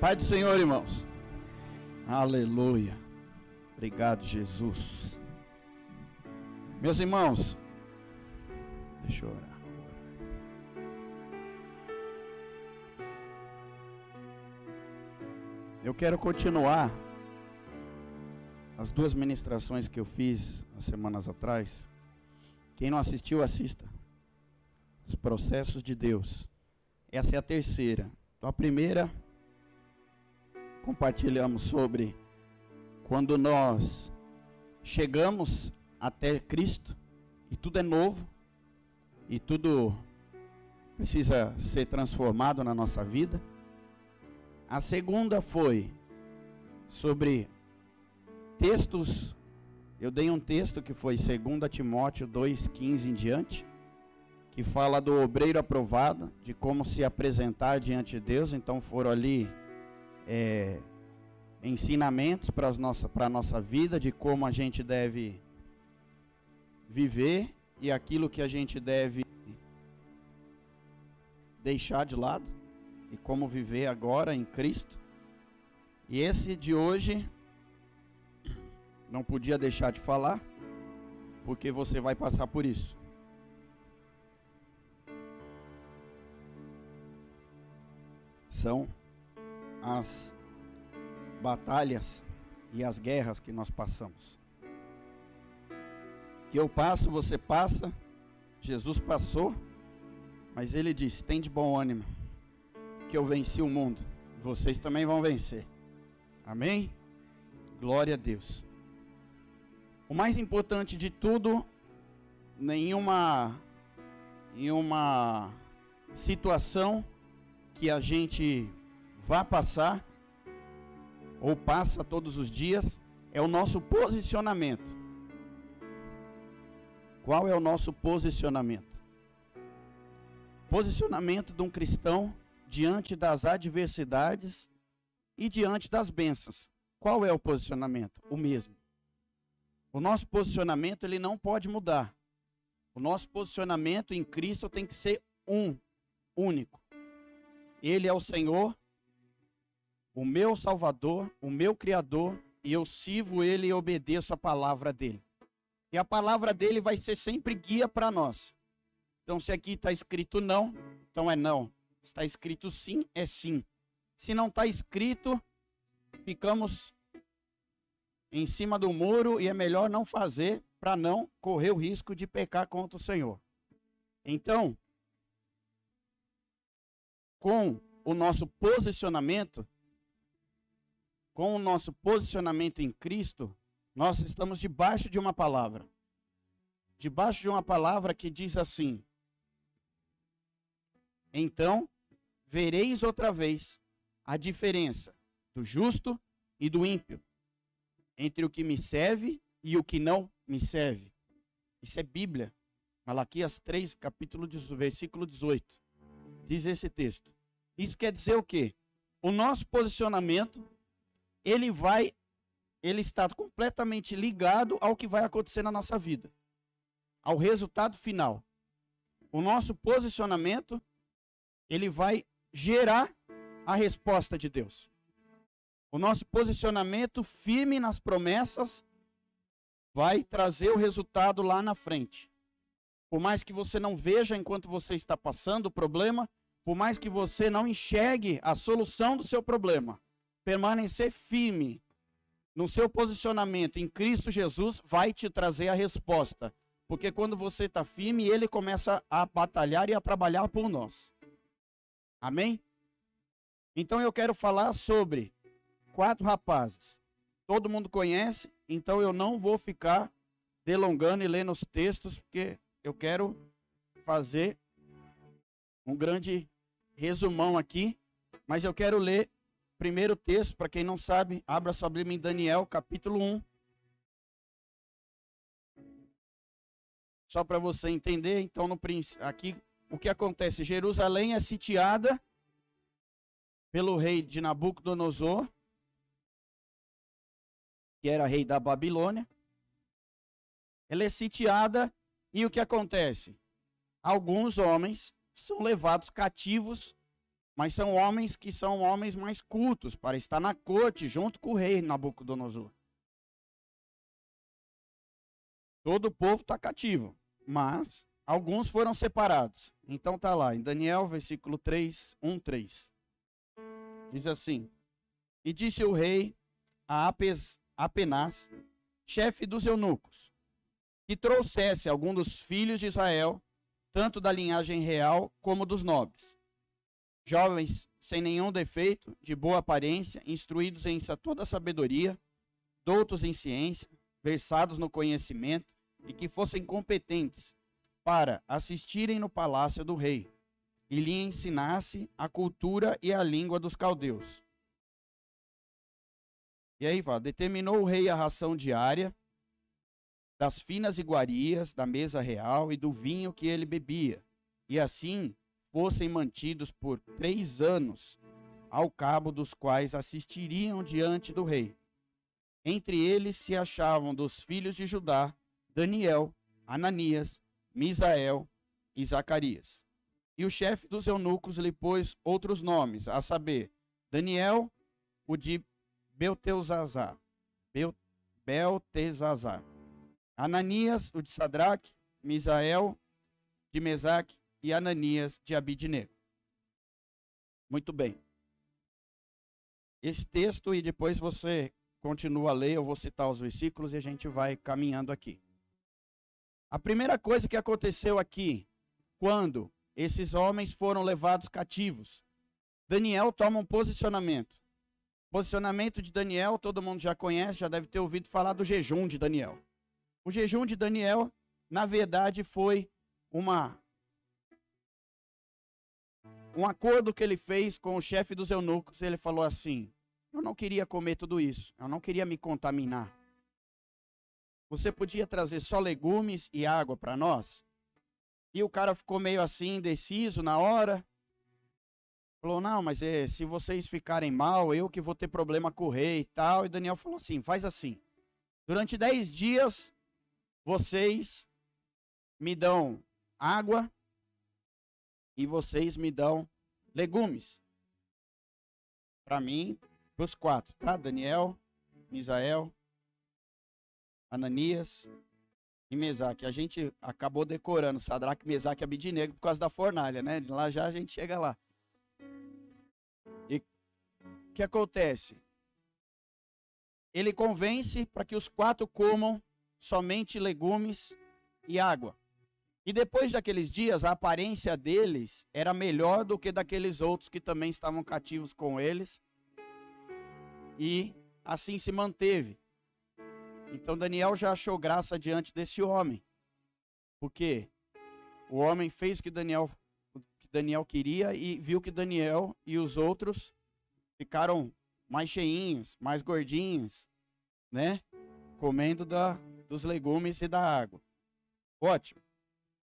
Pai do Senhor, irmãos. Aleluia. Obrigado, Jesus. Meus irmãos, deixa eu orar. Eu quero continuar as duas ministrações que eu fiz as semanas atrás. Quem não assistiu, assista. Os processos de Deus. Essa é a terceira. Então, a primeira, compartilhamos sobre quando nós chegamos até Cristo e tudo é novo e tudo precisa ser transformado na nossa vida. A segunda foi sobre textos. Eu dei um texto que foi 2 Timóteo 2,15 em diante, que fala do obreiro aprovado, de como se apresentar diante de Deus. Então foram ali é, ensinamentos para nossa, a nossa vida, de como a gente deve viver e aquilo que a gente deve deixar de lado e como viver agora em Cristo. E esse de hoje não podia deixar de falar, porque você vai passar por isso. São as batalhas e as guerras que nós passamos. Que eu passo, você passa, Jesus passou, mas ele disse: tem de bom ânimo, que eu venci o mundo, vocês também vão vencer. Amém? Glória a Deus. O mais importante de tudo, nenhuma em uma situação que a gente vá passar ou passa todos os dias é o nosso posicionamento. Qual é o nosso posicionamento? Posicionamento de um cristão diante das adversidades e diante das bênçãos. Qual é o posicionamento? O mesmo. O nosso posicionamento ele não pode mudar. O nosso posicionamento em Cristo tem que ser um, único. Ele é o Senhor, o meu Salvador, o meu Criador, e eu sirvo Ele e obedeço a palavra dele. E a palavra dele vai ser sempre guia para nós. Então, se aqui está escrito não, então é não. Está escrito sim, é sim. Se não está escrito, ficamos em cima do muro e é melhor não fazer para não correr o risco de pecar contra o Senhor. Então, com o nosso posicionamento, com o nosso posicionamento em Cristo, nós estamos debaixo de uma palavra. Debaixo de uma palavra que diz assim: Então vereis outra vez a diferença do justo e do ímpio, entre o que me serve e o que não me serve. Isso é Bíblia. Malaquias 3, capítulo 18, versículo 18. Diz esse texto. Isso quer dizer o quê? O nosso posicionamento, ele vai, ele está completamente ligado ao que vai acontecer na nossa vida, ao resultado final. O nosso posicionamento, ele vai gerar a resposta de Deus. O nosso posicionamento firme nas promessas vai trazer o resultado lá na frente. Por mais que você não veja enquanto você está passando o problema, por mais que você não enxergue a solução do seu problema, permanecer firme no seu posicionamento em Cristo Jesus vai te trazer a resposta. Porque quando você está firme, ele começa a batalhar e a trabalhar por nós. Amém? Então eu quero falar sobre quatro rapazes. Todo mundo conhece, então eu não vou ficar delongando e lendo os textos, porque eu quero fazer um grande resumão aqui, mas eu quero ler primeiro texto, para quem não sabe, abra sua Bíblia em Daniel, capítulo 1. Só para você entender, então, no, aqui o que acontece? Jerusalém é sitiada pelo rei de Nabucodonosor, que era rei da Babilônia. Ela é sitiada e o que acontece? Alguns homens são levados cativos mas são homens que são homens mais cultos para estar na corte junto com o rei Nabucodonosor. Todo o povo está cativo, mas alguns foram separados. Então tá lá em Daniel, versículo 3, 1, 3. Diz assim: E disse o rei a Apes, Apenas, chefe dos eunucos, que trouxesse algum dos filhos de Israel, tanto da linhagem real como dos nobres. Jovens sem nenhum defeito, de boa aparência, instruídos em toda sabedoria, doutos em ciência, versados no conhecimento, e que fossem competentes para assistirem no palácio do rei e lhe ensinasse a cultura e a língua dos caldeus. E aí fala, determinou o rei a ração diária das finas iguarias da mesa real e do vinho que ele bebia, e assim fossem mantidos por três anos, ao cabo dos quais assistiriam diante do rei. Entre eles se achavam dos filhos de Judá Daniel, Ananias, Misael e Zacarias. E o chefe dos eunucos lhe pôs outros nomes, a saber, Daniel, o de Beltesazar, Beltesazar, Ananias, o de Sadraque, Misael, de Mesaque e Ananias, de Abidnego. Muito bem. Esse texto, e depois você continua a ler, eu vou citar os versículos e a gente vai caminhando aqui. A primeira coisa que aconteceu aqui, quando esses homens foram levados cativos, Daniel toma um posicionamento. Posicionamento de Daniel, todo mundo já conhece, já deve ter ouvido falar do jejum de Daniel. O jejum de Daniel, na verdade, foi uma um acordo que ele fez com o chefe dos eunucos. Ele falou assim: Eu não queria comer tudo isso, eu não queria me contaminar. Você podia trazer só legumes e água para nós? E o cara ficou meio assim, indeciso na hora. Falou: Não, mas é, se vocês ficarem mal, eu que vou ter problema com o rei e tal. E Daniel falou assim: Faz assim. Durante dez dias, vocês me dão água e vocês me dão legumes. Para mim, para os quatro, tá? Daniel, Misael, Ananias e Mesaque. A gente acabou decorando Sadraque, Mesaque e Abidinego por causa da fornalha, né? Lá já a gente chega lá. E o que acontece? Ele convence para que os quatro comam somente legumes e água. E depois daqueles dias, a aparência deles era melhor do que daqueles outros que também estavam cativos com eles. E assim se manteve. Então Daniel já achou graça diante desse homem. Porque o homem fez o que Daniel, o que Daniel queria e viu que Daniel e os outros ficaram mais cheinhos, mais gordinhos, né? Comendo da, dos legumes e da água. Ótimo.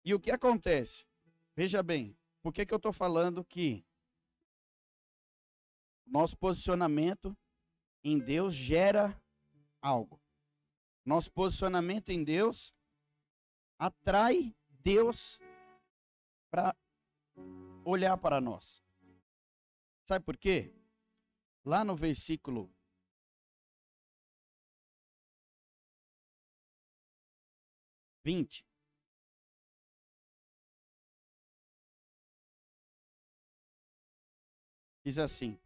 E o que acontece? Veja bem, por que, que eu estou falando que nosso posicionamento em Deus gera algo? Nosso posicionamento em Deus atrai Deus para olhar para nós. Sabe por quê? Lá no versículo vinte, diz assim: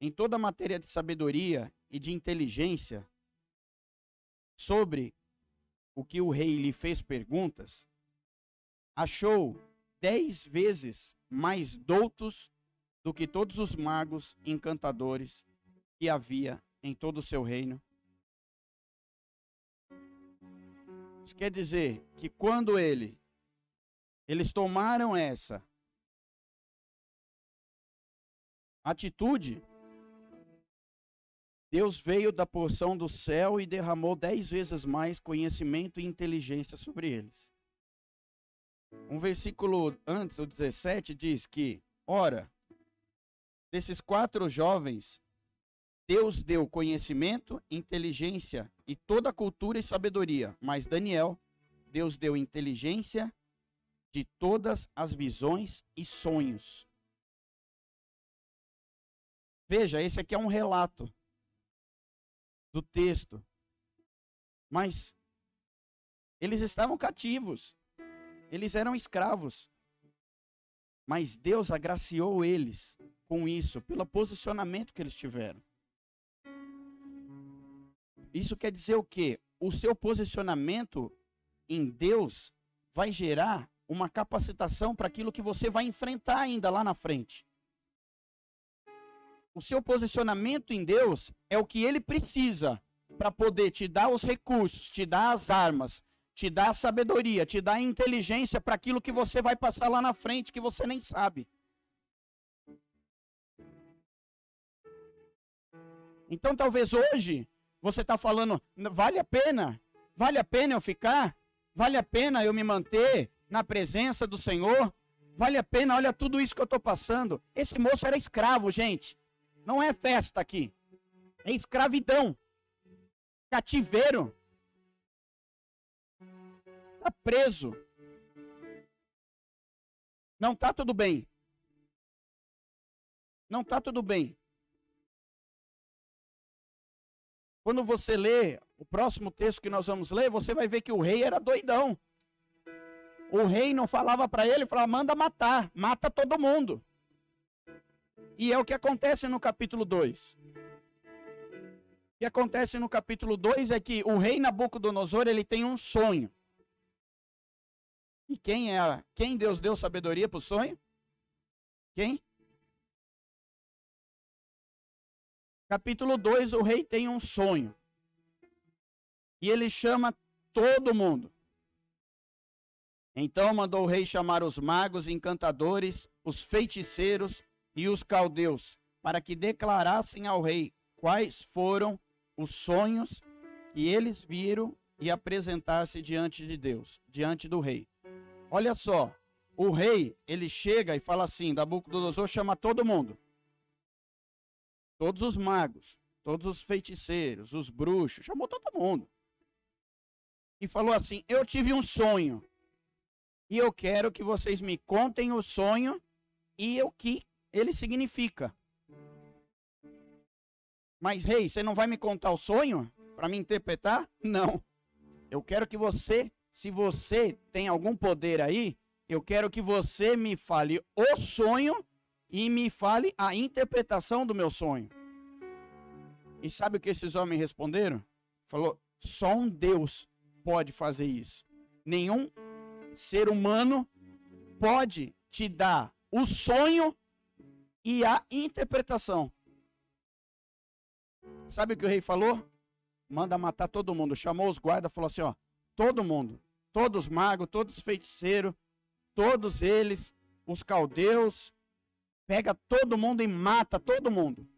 Em toda matéria de sabedoria e de inteligência, sobre o que o rei lhe fez perguntas, achou dez vezes mais doutos do que todos os magos encantadores que havia em todo o seu reino. Isso quer dizer que quando ele eles tomaram essa atitude, Deus veio da porção do céu e derramou dez vezes mais conhecimento e inteligência sobre eles. Um versículo antes, o 17, diz que, ora, desses quatro jovens, Deus deu conhecimento, inteligência e toda a cultura e sabedoria, mas Daniel, Deus deu inteligência de todas as visões e sonhos Veja, esse aqui é um relato do texto. Mas eles estavam cativos. Eles eram escravos. Mas Deus agraciou eles com isso, pelo posicionamento que eles tiveram. Isso quer dizer o quê? O seu posicionamento em Deus vai gerar uma capacitação para aquilo que você vai enfrentar ainda lá na frente. O seu posicionamento em Deus é o que ele precisa para poder te dar os recursos, te dar as armas, te dar a sabedoria, te dar a inteligência para aquilo que você vai passar lá na frente que você nem sabe. Então talvez hoje você está falando, vale a pena? Vale a pena eu ficar? Vale a pena eu me manter na presença do Senhor? Vale a pena, olha tudo isso que eu estou passando. Esse moço era escravo, gente. Não é festa aqui. É escravidão cativeiro. Está preso. Não está tudo bem. Não está tudo bem. Quando você lê o próximo texto que nós vamos ler, você vai ver que o rei era doidão. O rei não falava para ele, falava: manda matar, mata todo mundo. E é o que acontece no capítulo 2 que acontece no capítulo 2 é que o rei Nabucodonosor, ele tem um sonho. E quem é, quem Deus deu sabedoria para o sonho? Quem? Capítulo 2, o rei tem um sonho. E ele chama todo mundo. Então mandou o rei chamar os magos, encantadores, os feiticeiros e os caldeus, para que declarassem ao rei quais foram os sonhos que eles viram e apresentasse diante de Deus, diante do rei. Olha só, o rei, ele chega e fala assim, Nabucodonosor chama todo mundo. Todos os magos, todos os feiticeiros, os bruxos, chamou todo mundo. E falou assim: "Eu tive um sonho. E eu quero que vocês me contem o sonho e o que ele significa." Mas, rei, você não vai me contar o sonho para me interpretar? Não. Eu quero que você, se você tem algum poder aí, eu quero que você me fale o sonho e me fale a interpretação do meu sonho. E sabe o que esses homens responderam? Falou: só um Deus pode fazer isso. Nenhum ser humano pode te dar o sonho e a interpretação. Sabe o que o rei falou? Manda matar todo mundo. Chamou os guardas, falou assim: ó, todo mundo, todos magos, todos feiticeiros, todos eles, os caldeus, pega todo mundo e mata todo mundo.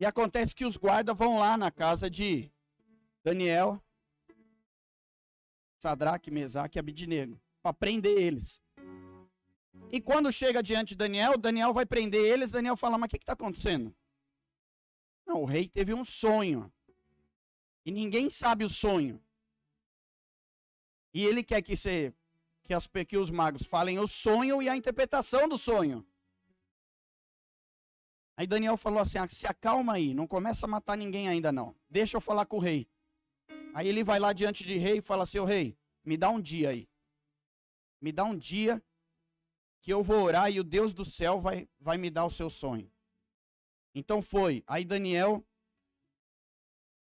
E acontece que os guardas vão lá na casa de Daniel, Sadraque, Mesaque e Abidinego, para prender eles. E quando chega diante de Daniel, Daniel vai prender eles, Daniel fala, mas o que está acontecendo? Não, o rei teve um sonho. E ninguém sabe o sonho. E ele quer que, você, que, as, que os magos falem o sonho e a interpretação do sonho. Aí Daniel falou assim: ah, se acalma aí, não começa a matar ninguém ainda não. Deixa eu falar com o rei. Aí ele vai lá diante de rei e fala assim: rei, me dá um dia aí. Me dá um dia que eu vou orar e o Deus do céu vai, vai me dar o seu sonho. Então foi. Aí Daniel, o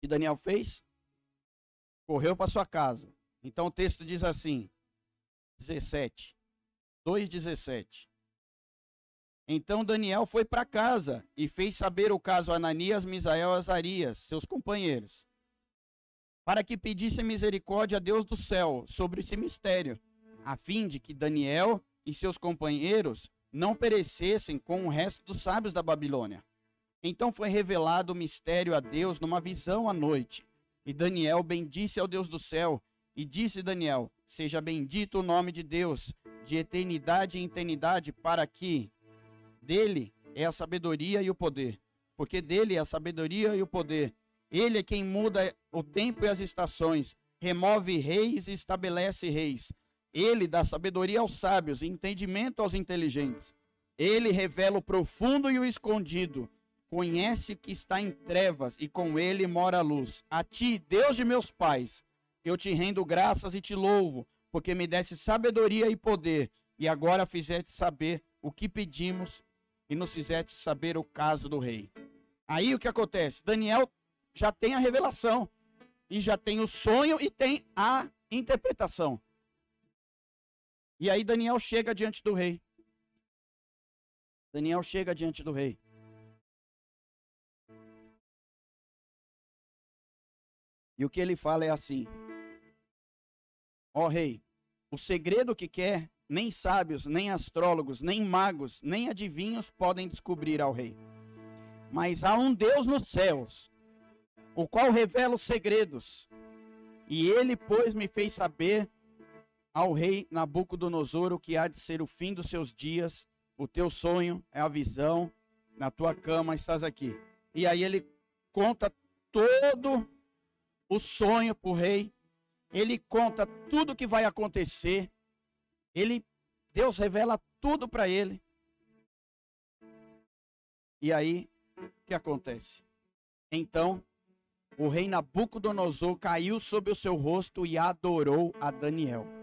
que Daniel fez? Correu para sua casa. Então o texto diz assim, 17, 2,17. Então Daniel foi para casa e fez saber o caso a Ananias, Misael e Azarias, seus companheiros, para que pedissem misericórdia a Deus do céu sobre esse mistério, a fim de que Daniel e seus companheiros não perecessem com o resto dos sábios da Babilônia. Então foi revelado o mistério a Deus numa visão à noite. E Daniel bendisse ao Deus do céu. E disse Daniel: Seja bendito o nome de Deus, de eternidade em eternidade, para que dele é a sabedoria e o poder. Porque dele é a sabedoria e o poder. Ele é quem muda o tempo e as estações, remove reis e estabelece reis. Ele dá sabedoria aos sábios e entendimento aos inteligentes. Ele revela o profundo e o escondido. Conhece que está em trevas e com ele mora a luz. A ti, Deus de meus pais, eu te rendo graças e te louvo, porque me deste sabedoria e poder, e agora fizeste saber o que pedimos e nos fizeste saber o caso do rei. Aí o que acontece? Daniel já tem a revelação, e já tem o sonho e tem a interpretação. E aí Daniel chega diante do rei. Daniel chega diante do rei. E o que ele fala é assim: Ó oh, rei, o segredo que quer, nem sábios, nem astrólogos, nem magos, nem adivinhos podem descobrir ao rei. Mas há um Deus nos céus, o qual revela os segredos. E ele, pois, me fez saber ao rei Nabucodonosor o que há de ser o fim dos seus dias. O teu sonho é a visão, na tua cama estás aqui. E aí ele conta todo o sonho para o rei. Ele conta tudo o que vai acontecer. Ele, Deus revela tudo para ele. E aí, o que acontece? Então, o rei Nabucodonosor caiu sobre o seu rosto e adorou a Daniel.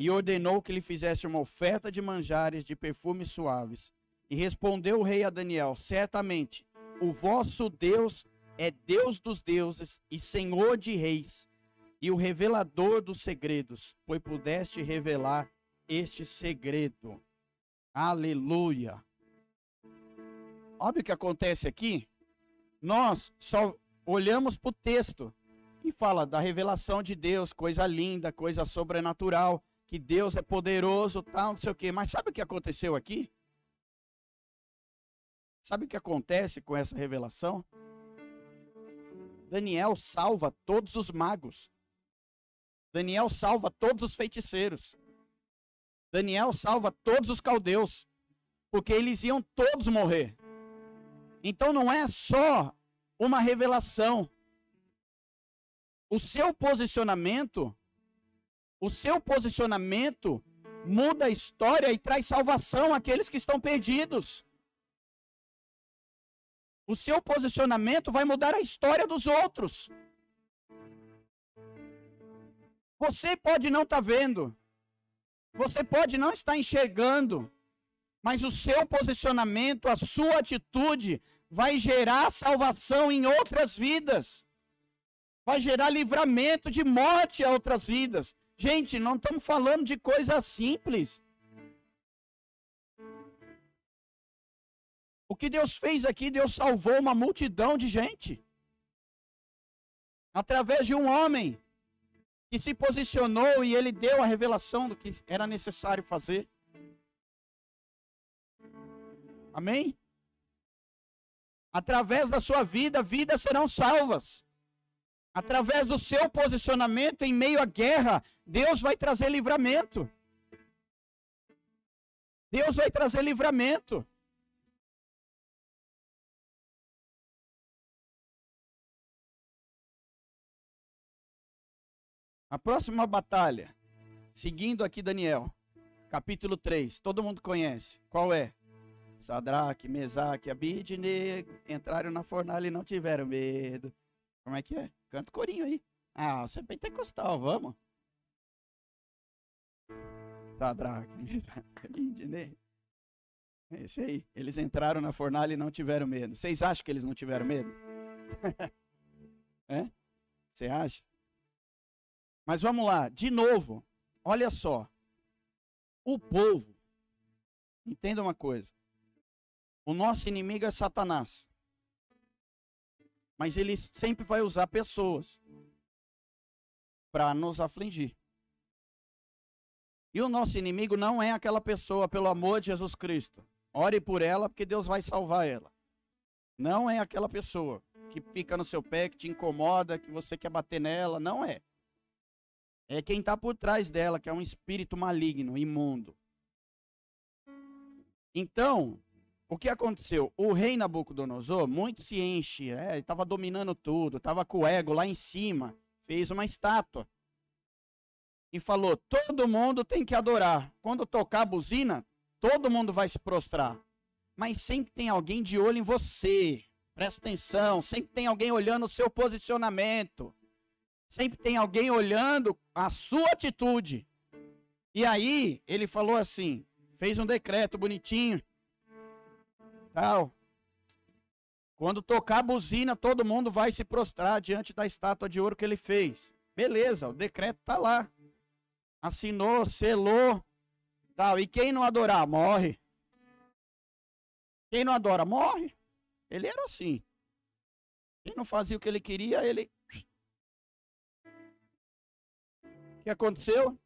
E ordenou que lhe fizesse uma oferta de manjares de perfumes suaves. E respondeu o rei a Daniel: Certamente, o vosso Deus é Deus dos deuses e Senhor de reis, e o revelador dos segredos, pois pudeste revelar este segredo. Aleluia. Olha o que acontece aqui. Nós só olhamos para o texto e fala da revelação de Deus, coisa linda, coisa sobrenatural, que Deus é poderoso, tal, não sei o quê. Mas sabe o que aconteceu aqui? Sabe o que acontece com essa revelação? Daniel salva todos os magos. Daniel salva todos os feiticeiros. Daniel salva todos os caldeus. Porque eles iam todos morrer. Então não é só uma revelação. O seu posicionamento, o seu posicionamento muda a história e traz salvação àqueles que estão perdidos. O seu posicionamento vai mudar a história dos outros. Você pode não estar tá vendo, você pode não estar enxergando, mas o seu posicionamento, a sua atitude vai gerar salvação em outras vidas. Vai gerar livramento de morte a outras vidas. Gente, não estamos falando de coisa simples. O que Deus fez aqui, Deus salvou uma multidão de gente. Através de um homem que se posicionou e ele deu a revelação do que era necessário fazer. Amém? Através da sua vida, vidas serão salvas. Através do seu posicionamento em meio à guerra, Deus vai trazer livramento. Deus vai trazer livramento. A próxima batalha, seguindo aqui Daniel, capítulo 3, todo mundo conhece. Qual é? Sadraque, Mesaque, Abidnego entraram na fornalha e não tiveram medo. Como é que é? Canta corinho aí. Ah, você é pentecostal, vamos. Sadraque, Mesaque. É esse aí. Eles entraram na fornalha e não tiveram medo. Vocês acham que eles não tiveram medo? é? Você acha? Mas vamos lá, de novo. Olha só. O povo. Entenda uma coisa. O nosso inimigo é Satanás. Mas ele sempre vai usar pessoas para nos afligir. E o nosso inimigo não é aquela pessoa, pelo amor de Jesus Cristo. Ore por ela, porque Deus vai salvar ela. Não é aquela pessoa que fica no seu pé, que te incomoda, que você quer bater nela. Não é. É quem está por trás dela, que é um espírito maligno, imundo. Então, o que aconteceu? O rei Nabucodonosor, muito se enche, é, estava dominando tudo, estava com o ego lá em cima, fez uma estátua. E falou: todo mundo tem que adorar. Quando tocar a buzina, todo mundo vai se prostrar. Mas sempre tem alguém de olho em você. Presta atenção, sempre tem alguém olhando o seu posicionamento. Sempre tem alguém olhando a sua atitude. E aí, ele falou assim: fez um decreto bonitinho. Tal. Quando tocar a buzina, todo mundo vai se prostrar diante da estátua de ouro que ele fez. Beleza, o decreto está lá. Assinou, selou, tal. E quem não adorar, morre. Quem não adora, morre. Ele era assim. Quem não fazia o que ele queria, ele O que aconteceu?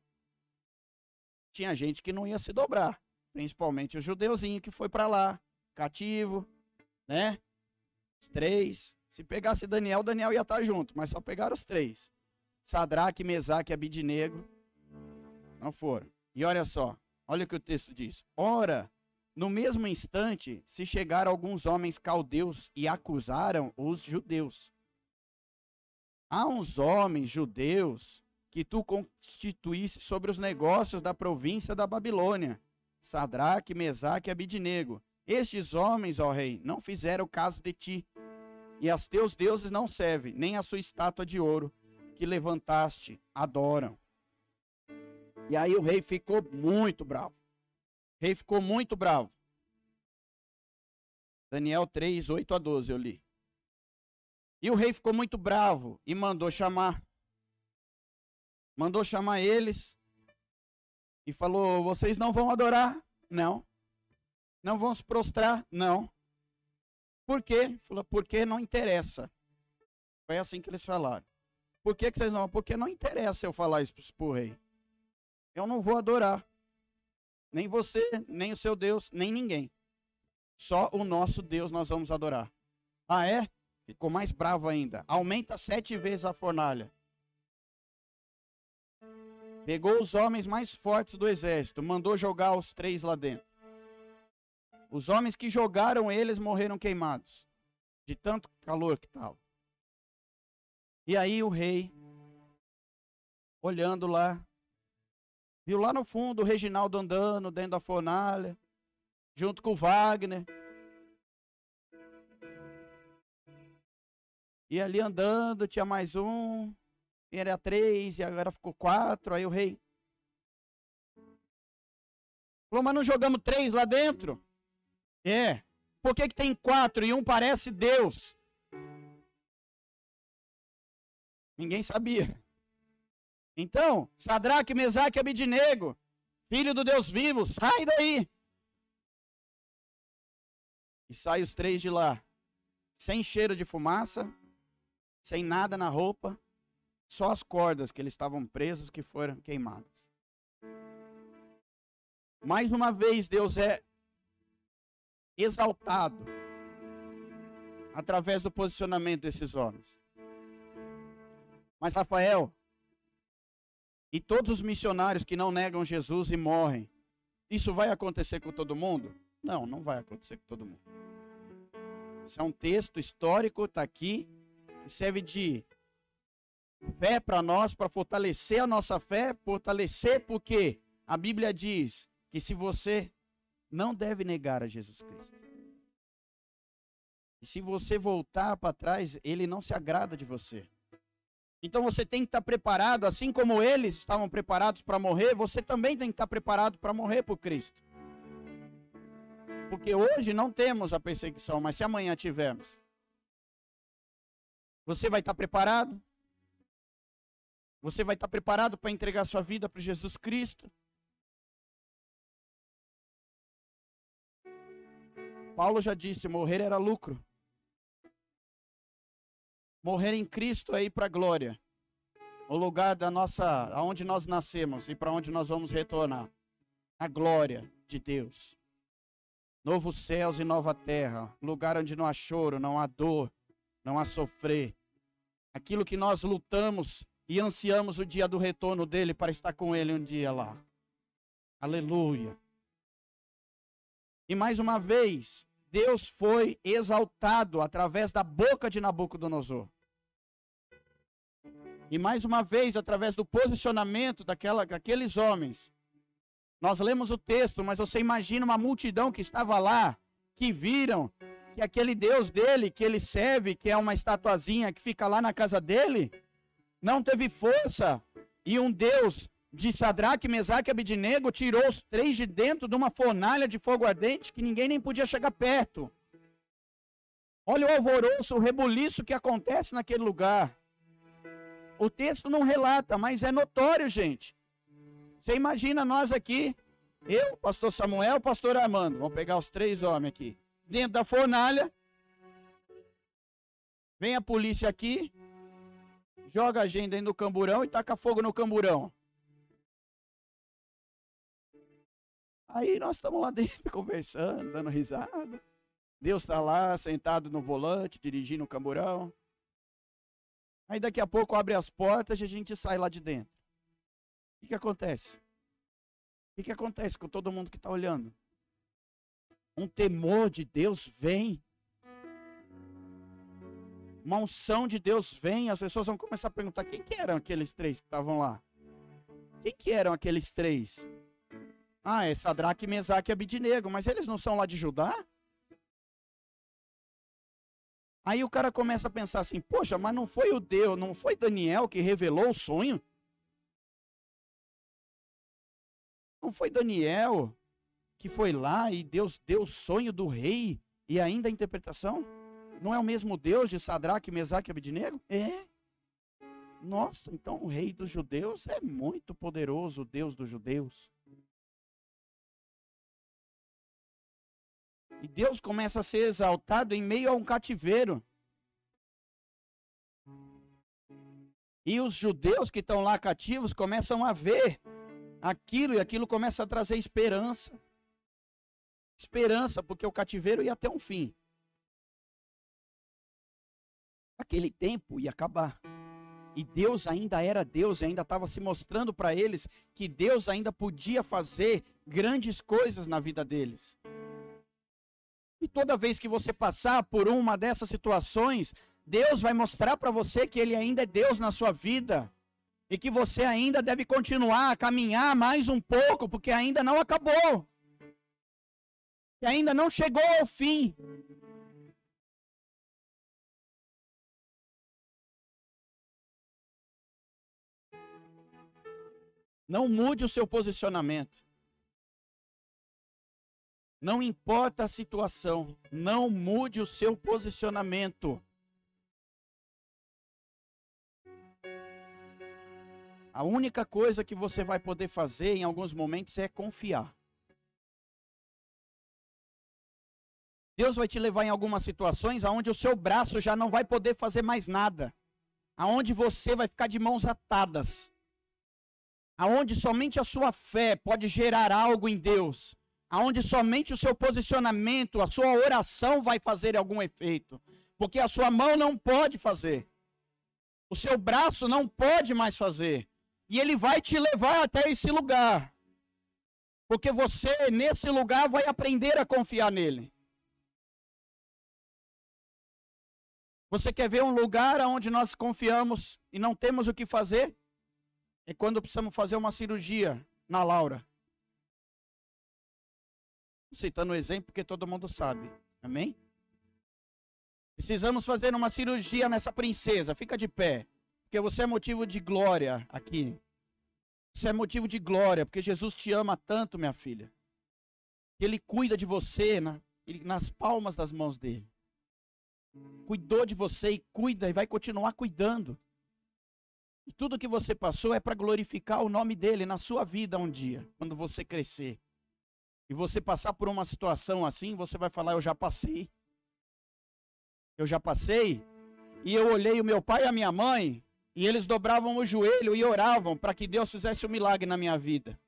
Tinha gente que não ia se dobrar, principalmente o judeuzinho que foi para lá, cativo, né? Os três. Se pegasse Daniel, Daniel ia estar tá junto, mas só pegaram os três. Sadraque, Mesaque e Abidinego não foram. E olha só, olha o que o texto diz. Ora, no mesmo instante, se chegaram alguns homens caldeus e acusaram os judeus. Há uns homens judeus que tu constituísse sobre os negócios da província da Babilônia, Sadraque, Mesaque e Abidinego. Estes homens, ó rei, não fizeram caso de ti, e as teus deuses não servem, nem a sua estátua de ouro que levantaste adoram. E aí o rei ficou muito bravo. O rei ficou muito bravo. Daniel 3, 8 a 12, eu li. E o rei ficou muito bravo e mandou chamar mandou chamar eles e falou: Vocês não vão adorar? Não. Não vão se prostrar? Não. Por quê? Falou: Porque não interessa. Foi assim que eles falaram. Por que, que vocês não? Porque não interessa eu falar isso para o rei. Eu não vou adorar. Nem você, nem o seu Deus, nem ninguém. Só o nosso Deus nós vamos adorar. Ah, é? Ficou mais bravo ainda. Aumenta sete vezes a fornalha. Pegou os homens mais fortes do exército, mandou jogar os três lá dentro. Os homens que jogaram eles morreram queimados, de tanto calor que estava. E aí o rei, olhando lá, viu lá no fundo o Reginaldo andando dentro da fornalha, junto com o Wagner. E ali andando, tinha mais um, era três e agora ficou quatro. Aí o rei falou: Mas não jogamos três lá dentro? É. Por que, que tem quatro e um parece Deus? Ninguém sabia. Então, Sadraque, Mesaque e Abidinego, filho do Deus vivo, sai daí. E sai os três de lá, sem cheiro de fumaça, sem nada na roupa, só as cordas que eles estavam presos que foram queimadas. Mais uma vez, Deus é exaltado através do posicionamento desses homens. Mas Rafael e todos os missionários que não negam Jesus e morrem, isso vai acontecer com todo mundo? Não, não vai acontecer com todo mundo. Isso é um texto histórico, está aqui, que serve de fé para nós, para fortalecer a nossa fé, fortalecer porque a Bíblia diz que se você não deve negar a Jesus Cristo. E se você voltar para trás, ele não se agrada de você. Então você tem que estar preparado, assim como eles estavam preparados para morrer, você também tem que estar preparado para morrer por Cristo. Porque hoje não temos a perseguição, mas se amanhã tivermos, você vai estar preparado? Você vai estar preparado para entregar sua vida para Jesus Cristo? Paulo já disse: morrer era lucro. Morrer em Cristo é ir para a glória. O lugar da nossa, aonde nós nascemos e para onde nós vamos retornar. A glória de Deus. Novos céus e nova terra, lugar onde não há choro, não há dor, não há sofrer. Aquilo que nós lutamos e ansiamos o dia do retorno dele para estar com ele um dia lá. Aleluia. E mais uma vez, Deus foi exaltado através da boca de Nabucodonosor. E mais uma vez, através do posicionamento daquela, daqueles homens, Nós lemos o texto, mas você imagina uma multidão que estava lá, que viram que aquele Deus dele, que ele serve, que é uma estatuazinha que fica lá na casa dele, não teve força. E um Deus de Sadraque, Mesaque e Abidinego tirou os três de dentro de uma fornalha de fogo ardente que ninguém nem podia chegar perto. Olha o alvoroço, o rebuliço que acontece naquele lugar. O texto não relata, mas é notório, gente. Você imagina nós aqui, eu, pastor Samuel, pastor Armando, vamos pegar os três homens aqui, dentro da fornalha. Vem a polícia aqui, joga a gente dentro do camburão e taca fogo no camburão. Aí nós estamos lá dentro conversando, dando risada. Deus está lá sentado no volante, dirigindo o camburão. Aí daqui a pouco abre as portas e a gente sai lá de dentro. O que, que acontece? O que, que acontece com todo mundo que está olhando? Um temor de Deus vem. Uma unção de Deus vem. As pessoas vão começar a perguntar: quem que eram aqueles três que estavam lá? Quem que eram aqueles três? Ah, é Sadraque, Mesaque e Abidinego. Mas eles não são lá de Judá? Aí o cara começa a pensar assim: poxa, mas não foi o Deus, não foi Daniel que revelou o sonho? Não foi Daniel que foi lá e Deus deu o sonho do rei e ainda a interpretação? Não é o mesmo Deus de Sadraque, Mesaque e Abednego? É. Nossa, então o rei dos judeus é muito poderoso, o Deus dos judeus. E Deus começa a ser exaltado em meio a um cativeiro. E os judeus que estão lá cativos começam a ver aquilo e aquilo começa a trazer esperança. Esperança, porque o cativeiro ia até um fim. Aquele tempo ia acabar. E Deus ainda era Deus, ainda estava se mostrando para eles que Deus ainda podia fazer grandes coisas na vida deles. E toda vez que você passar por uma dessas situações, Deus vai mostrar para você que Ele ainda é Deus na sua vida. E que você ainda deve continuar a caminhar mais um pouco, porque ainda não acabou. E ainda não chegou ao fim. Não mude o seu posicionamento. Não importa a situação, não mude o seu posicionamento. A única coisa que você vai poder fazer em alguns momentos é confiar. Deus vai te levar em algumas situações aonde o seu braço já não vai poder fazer mais nada. Aonde você vai ficar de mãos atadas. Aonde somente a sua fé pode gerar algo em Deus aonde somente o seu posicionamento, a sua oração vai fazer algum efeito, porque a sua mão não pode fazer. O seu braço não pode mais fazer. E ele vai te levar até esse lugar. Porque você, nesse lugar, vai aprender a confiar nele. Você quer ver um lugar onde nós confiamos e não temos o que fazer? É quando precisamos fazer uma cirurgia na Laura citando o exemplo porque todo mundo sabe. Amém? Precisamos fazer uma cirurgia nessa princesa. Fica de pé. Porque você é motivo de glória aqui. Você é motivo de glória, porque Jesus te ama tanto, minha filha. Que Ele cuida de você na, nas palmas das mãos dele. Cuidou de você e cuida e vai continuar cuidando. E tudo que você passou é para glorificar o nome dele na sua vida um dia, quando você crescer e você passar por uma situação assim, você vai falar: Eu já passei. Eu já passei. E eu olhei o meu pai e a minha mãe, e eles dobravam o joelho e oravam para que Deus fizesse um milagre na minha vida.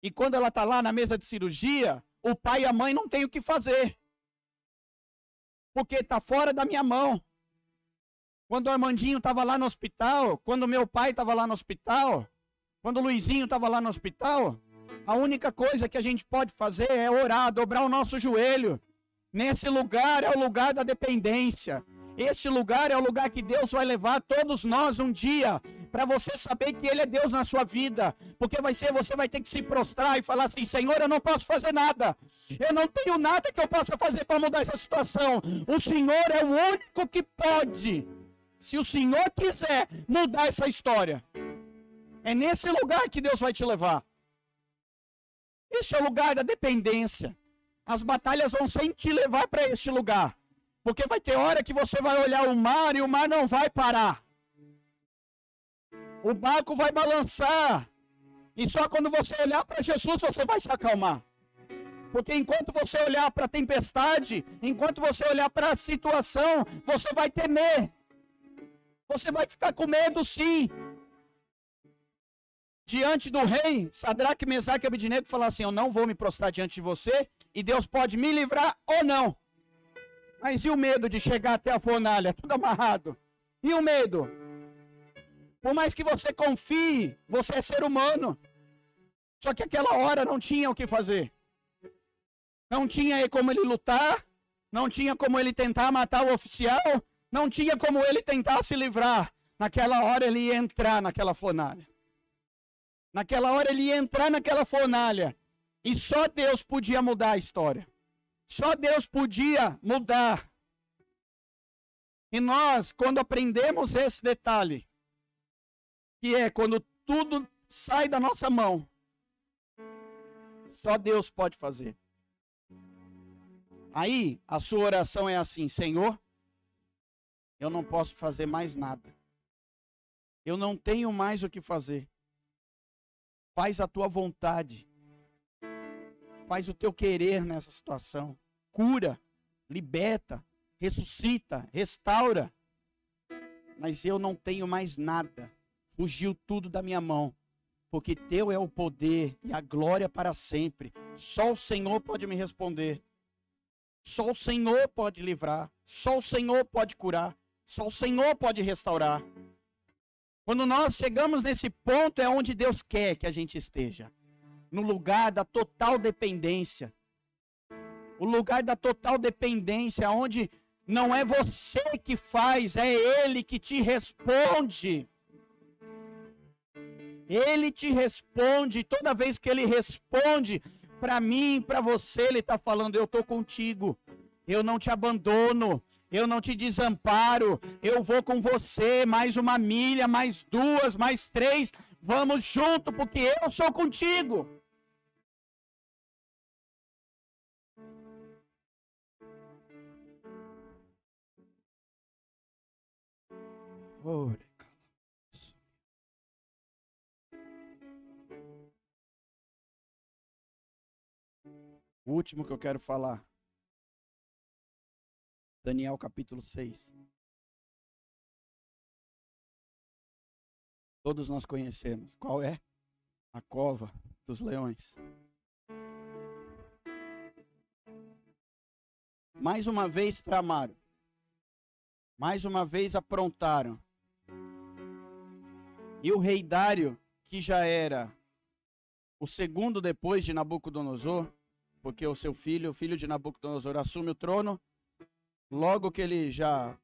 E quando ela está lá na mesa de cirurgia, o pai e a mãe não têm o que fazer. Porque está fora da minha mão. Quando o Armandinho estava lá no hospital, quando meu pai estava lá no hospital, quando o Luizinho estava lá no hospital, a única coisa que a gente pode fazer é orar, dobrar o nosso joelho. Nesse lugar é o lugar da dependência. Este lugar é o lugar que Deus vai levar todos nós um dia para você saber que Ele é Deus na sua vida, porque vai ser você vai ter que se prostrar e falar assim: Senhor, eu não posso fazer nada, eu não tenho nada que eu possa fazer para mudar essa situação. O Senhor é o único que pode, se o Senhor quiser mudar essa história. É nesse lugar que Deus vai te levar. Este é o lugar da dependência. As batalhas vão sempre te levar para este lugar. Porque vai ter hora que você vai olhar o mar e o mar não vai parar. O barco vai balançar. E só quando você olhar para Jesus você vai se acalmar. Porque enquanto você olhar para a tempestade, enquanto você olhar para a situação, você vai temer. Você vai ficar com medo sim. Diante do rei, Sadraque, Mesaque e Abidinego falar assim: Eu não vou me prostrar diante de você, e Deus pode me livrar ou não. Mas e o medo de chegar até a fornalha, tudo amarrado? E o medo? Por mais que você confie, você é ser humano. Só que aquela hora não tinha o que fazer. Não tinha como ele lutar, não tinha como ele tentar matar o oficial, não tinha como ele tentar se livrar. Naquela hora ele ia entrar naquela fornalha. Naquela hora ele ia entrar naquela fornalha. E só Deus podia mudar a história. Só Deus podia mudar. E nós, quando aprendemos esse detalhe, que é quando tudo sai da nossa mão, só Deus pode fazer. Aí a sua oração é assim: Senhor, eu não posso fazer mais nada. Eu não tenho mais o que fazer. Faz a tua vontade. Faz o teu querer nessa situação. Cura, liberta, ressuscita, restaura. Mas eu não tenho mais nada fugiu tudo da minha mão, porque teu é o poder e a glória para sempre. Só o Senhor pode me responder. Só o Senhor pode livrar. Só o Senhor pode curar. Só o Senhor pode restaurar. Quando nós chegamos nesse ponto, é onde Deus quer que a gente esteja no lugar da total dependência. O lugar da total dependência, onde não é você que faz, é Ele que te responde. Ele te responde, toda vez que ele responde para mim, para você, ele está falando: Eu estou contigo, eu não te abandono, eu não te desamparo, eu vou com você, mais uma milha, mais duas, mais três, vamos junto, porque eu sou contigo. Oh. O último que eu quero falar. Daniel capítulo 6. Todos nós conhecemos. Qual é? A cova dos leões. Mais uma vez tramaram. Mais uma vez aprontaram. E o rei Dário, que já era o segundo depois de Nabucodonosor, porque o seu filho, o filho de Nabucodonosor, assume o trono. Logo que ele já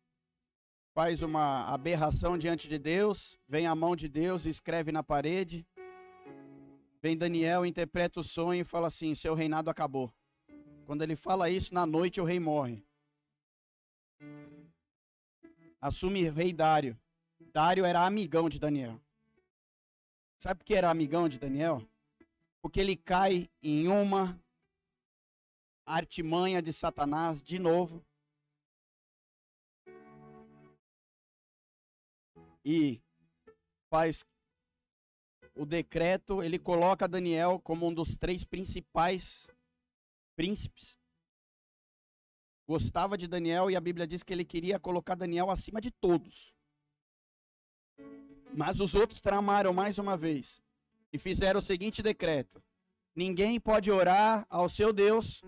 faz uma aberração diante de Deus, vem a mão de Deus e escreve na parede. Vem Daniel, interpreta o sonho e fala assim: seu reinado acabou. Quando ele fala isso, na noite o rei morre. Assume rei Dário. Dário era amigão de Daniel. Sabe por que era amigão de Daniel? Porque ele cai em uma artimanha de Satanás de novo. E faz o decreto, ele coloca Daniel como um dos três principais príncipes. Gostava de Daniel e a Bíblia diz que ele queria colocar Daniel acima de todos. Mas os outros tramaram mais uma vez e fizeram o seguinte decreto: ninguém pode orar ao seu Deus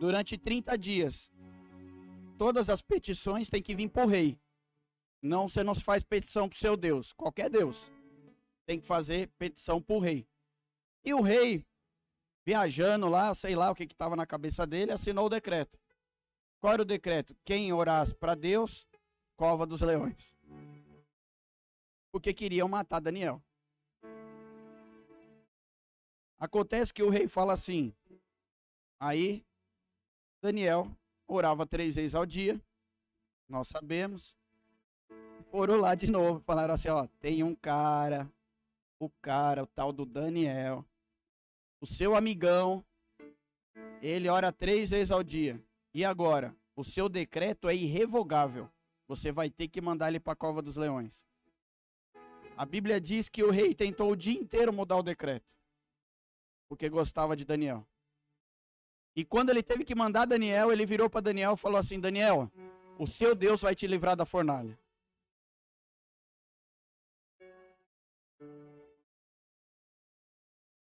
durante 30 dias. Todas as petições têm que vir por rei. Não, você não faz petição para o seu Deus, qualquer Deus. Tem que fazer petição para o rei. E o rei, viajando lá, sei lá o que estava na cabeça dele, assinou o decreto. Qual era o decreto? Quem orasse para Deus, cova dos leões. porque queriam matar Daniel. Acontece que o rei fala assim. Aí, Daniel orava três vezes ao dia. Nós sabemos. Foram lá de novo. Falaram assim: ó, tem um cara, o cara, o tal do Daniel, o seu amigão. Ele ora três vezes ao dia. E agora? O seu decreto é irrevogável. Você vai ter que mandar ele para a cova dos leões. A Bíblia diz que o rei tentou o dia inteiro mudar o decreto, porque gostava de Daniel. E quando ele teve que mandar Daniel, ele virou para Daniel e falou assim: Daniel, o seu Deus vai te livrar da fornalha.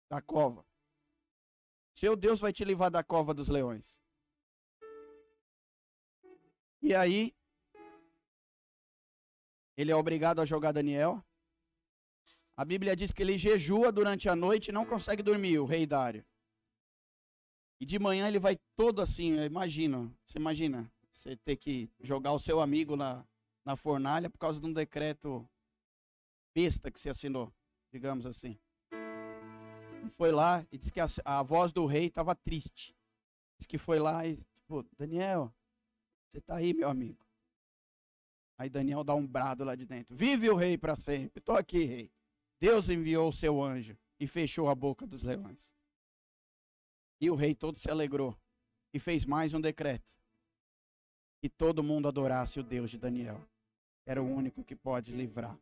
Da cova. Seu Deus vai te livrar da cova dos leões. E aí, ele é obrigado a jogar Daniel. A Bíblia diz que ele jejua durante a noite e não consegue dormir, o rei Dário. E de manhã ele vai todo assim, imagina, você imagina, você ter que jogar o seu amigo na, na fornalha por causa de um decreto besta que você assinou, digamos assim. Foi lá e disse que a, a voz do rei estava triste. Diz que foi lá e, tipo, Daniel, você está aí, meu amigo. Aí Daniel dá um brado lá de dentro. Vive o rei para sempre. Estou aqui, rei. Deus enviou o seu anjo e fechou a boca dos leões. E o rei todo se alegrou e fez mais um decreto: que todo mundo adorasse o Deus de Daniel. Era o único que pode livrar.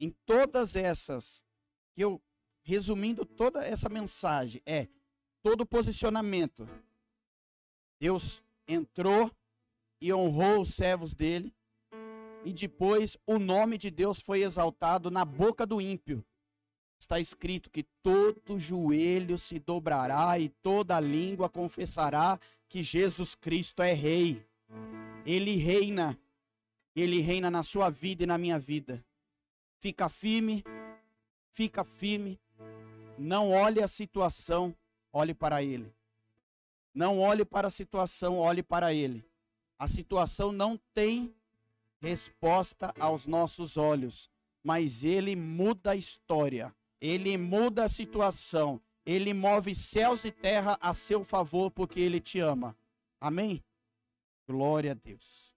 Em todas essas, que eu, resumindo toda essa mensagem, é todo posicionamento. Deus entrou e honrou os servos dele, e depois o nome de Deus foi exaltado na boca do ímpio está escrito que todo joelho se dobrará e toda língua confessará que Jesus Cristo é Rei. Ele reina. Ele reina na sua vida e na minha vida. Fica firme, fica firme. Não olhe a situação, olhe para Ele. Não olhe para a situação, olhe para Ele. A situação não tem resposta aos nossos olhos, mas Ele muda a história. Ele muda a situação. Ele move céus e terra a seu favor porque ele te ama. Amém? Glória a Deus.